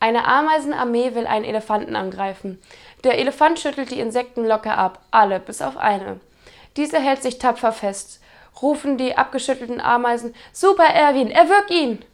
Eine Ameisenarmee will einen Elefanten angreifen. Der Elefant schüttelt die Insekten locker ab, alle, bis auf eine. Diese hält sich tapfer fest. Rufen die abgeschüttelten Ameisen: Super, Erwin, erwürg ihn!